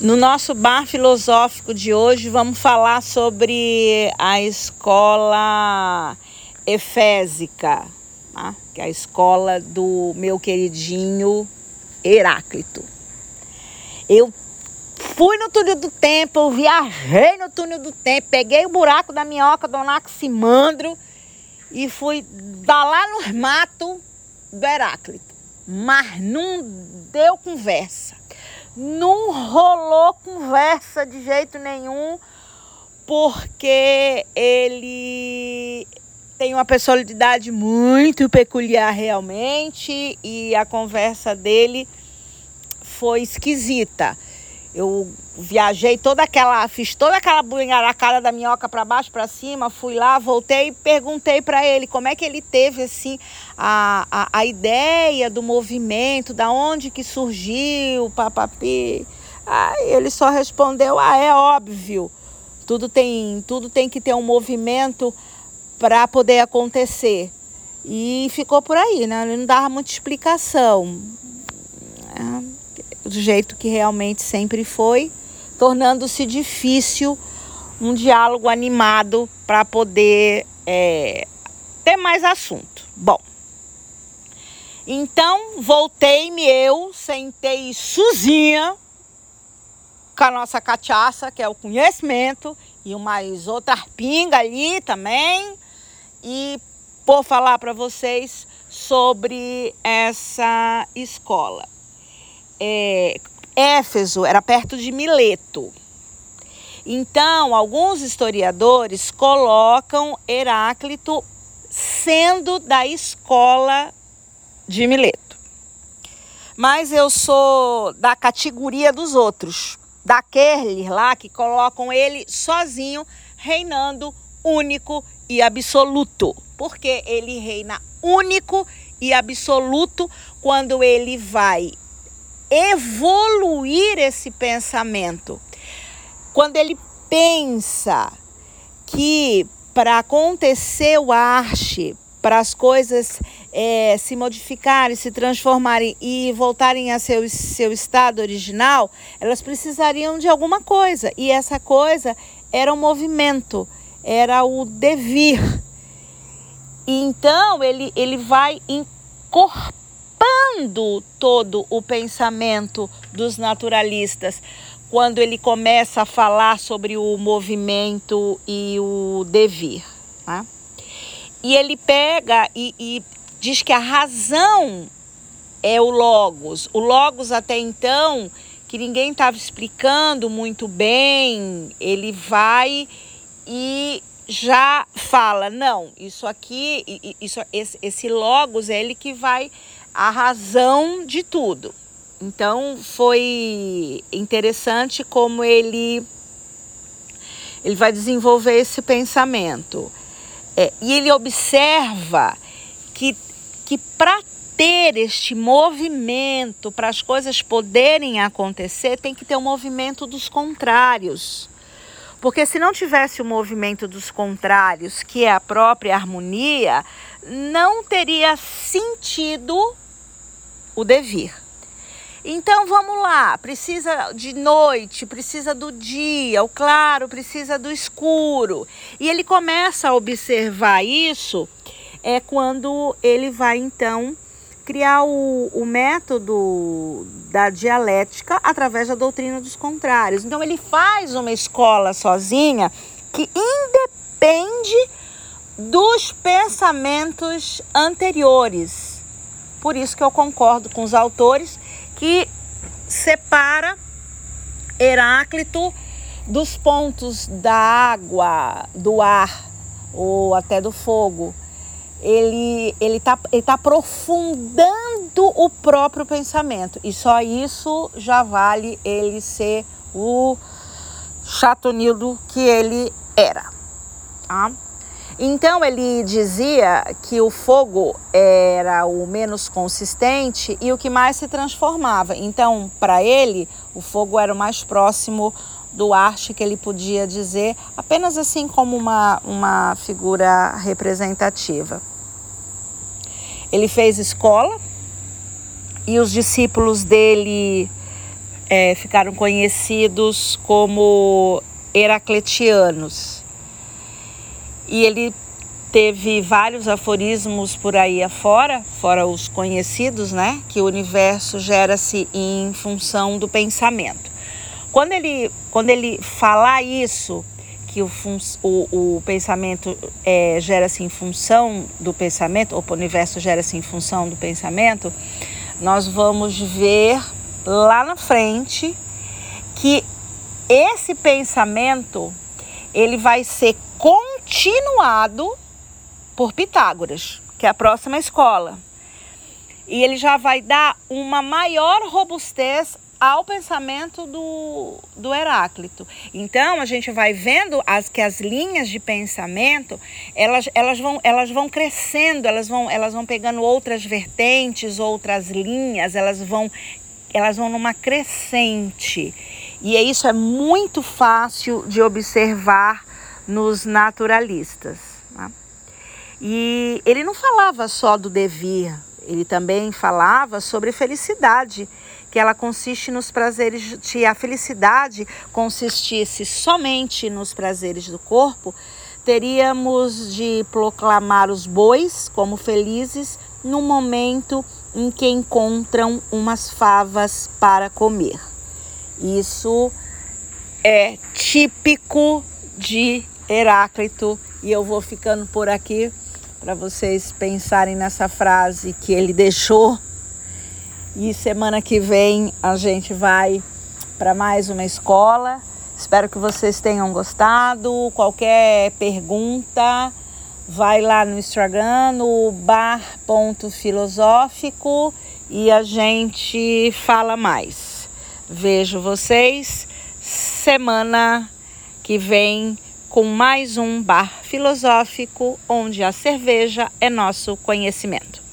No nosso bar filosófico de hoje, vamos falar sobre a escola efésica, tá? que é a escola do meu queridinho Heráclito. Eu fui no túnel do tempo, eu viajei no túnel do tempo, peguei o buraco da minhoca do Anaximandro e fui dar lá nos matos do Heráclito. Mas não deu conversa não rolou conversa de jeito nenhum, porque ele tem uma personalidade muito peculiar realmente e a conversa dele foi esquisita. Eu viajei toda aquela, fiz toda aquela bunharacada da minhoca para baixo, para cima, fui lá, voltei e perguntei para ele como é que ele teve assim a, a, a ideia do movimento, da onde que surgiu, papapi. Aí ele só respondeu: "Ah, é óbvio. Tudo tem, tudo tem que ter um movimento para poder acontecer". E ficou por aí, né? Ele não dava muita explicação. É do jeito que realmente sempre foi, tornando-se difícil um diálogo animado para poder é, ter mais assunto. Bom, então voltei-me eu, sentei sozinha com a nossa cachaça, que é o conhecimento, e mais outra pinga ali também, e vou falar para vocês sobre essa escola é, Éfeso era perto de Mileto. Então, alguns historiadores colocam Heráclito sendo da escola de Mileto. Mas eu sou da categoria dos outros, daqueles lá que colocam ele sozinho, reinando único e absoluto. Porque ele reina único e absoluto quando ele vai evoluir esse pensamento. Quando ele pensa que para acontecer o arte, para as coisas é, se modificarem, se transformarem e voltarem a seu, seu estado original, elas precisariam de alguma coisa. E essa coisa era o movimento, era o devir. E então ele, ele vai incorporar todo o pensamento dos naturalistas quando ele começa a falar sobre o movimento e o devir. Né? E ele pega e, e diz que a razão é o Logos. O Logos, até então, que ninguém estava explicando muito bem, ele vai e já fala: não, isso aqui, isso, esse, esse Logos é ele que vai a razão de tudo. Então foi interessante como ele ele vai desenvolver esse pensamento. É, e ele observa que, que para ter este movimento, para as coisas poderem acontecer, tem que ter um movimento dos contrários. Porque se não tivesse o movimento dos contrários, que é a própria harmonia, não teria sentido o devir. Então vamos lá, precisa de noite, precisa do dia, o claro precisa do escuro. E ele começa a observar isso é quando ele vai então criar o, o método da dialética através da doutrina dos contrários. Então ele faz uma escola sozinha que independe dos pensamentos anteriores. Por isso que eu concordo com os autores que separa Heráclito dos pontos da água, do ar ou até do fogo ele ele está ele tá aprofundando o próprio pensamento e só isso já vale ele ser o chatonildo que ele era. Tá? Então ele dizia que o fogo era o menos consistente e o que mais se transformava. Então, para ele, o fogo era o mais próximo do arte que ele podia dizer, apenas assim como uma, uma figura representativa. Ele fez escola e os discípulos dele é, ficaram conhecidos como heracletianos. E ele teve vários aforismos por aí afora, fora os conhecidos, né? Que o universo gera-se em função do pensamento. Quando ele, quando ele falar isso, que o, o, o pensamento é, gera-se em função do pensamento, ou o universo gera-se em função do pensamento, nós vamos ver lá na frente que esse pensamento ele vai ser continuado por Pitágoras, que é a próxima escola. E ele já vai dar uma maior robustez ao pensamento do, do Heráclito. Então a gente vai vendo as que as linhas de pensamento elas, elas, vão, elas vão crescendo, elas vão, elas vão pegando outras vertentes, outras linhas, elas vão elas vão numa crescente. E é isso é muito fácil de observar nos naturalistas. E ele não falava só do devir, ele também falava sobre felicidade, que ela consiste nos prazeres, se a felicidade consistisse somente nos prazeres do corpo, teríamos de proclamar os bois como felizes no momento em que encontram umas favas para comer. Isso é típico de Heráclito e eu vou ficando por aqui para vocês pensarem nessa frase que ele deixou. E semana que vem a gente vai para mais uma escola. Espero que vocês tenham gostado. Qualquer pergunta, vai lá no Instagram, no bar.filosófico e a gente fala mais. Vejo vocês semana que vem com mais um bar filosófico onde a cerveja é nosso conhecimento.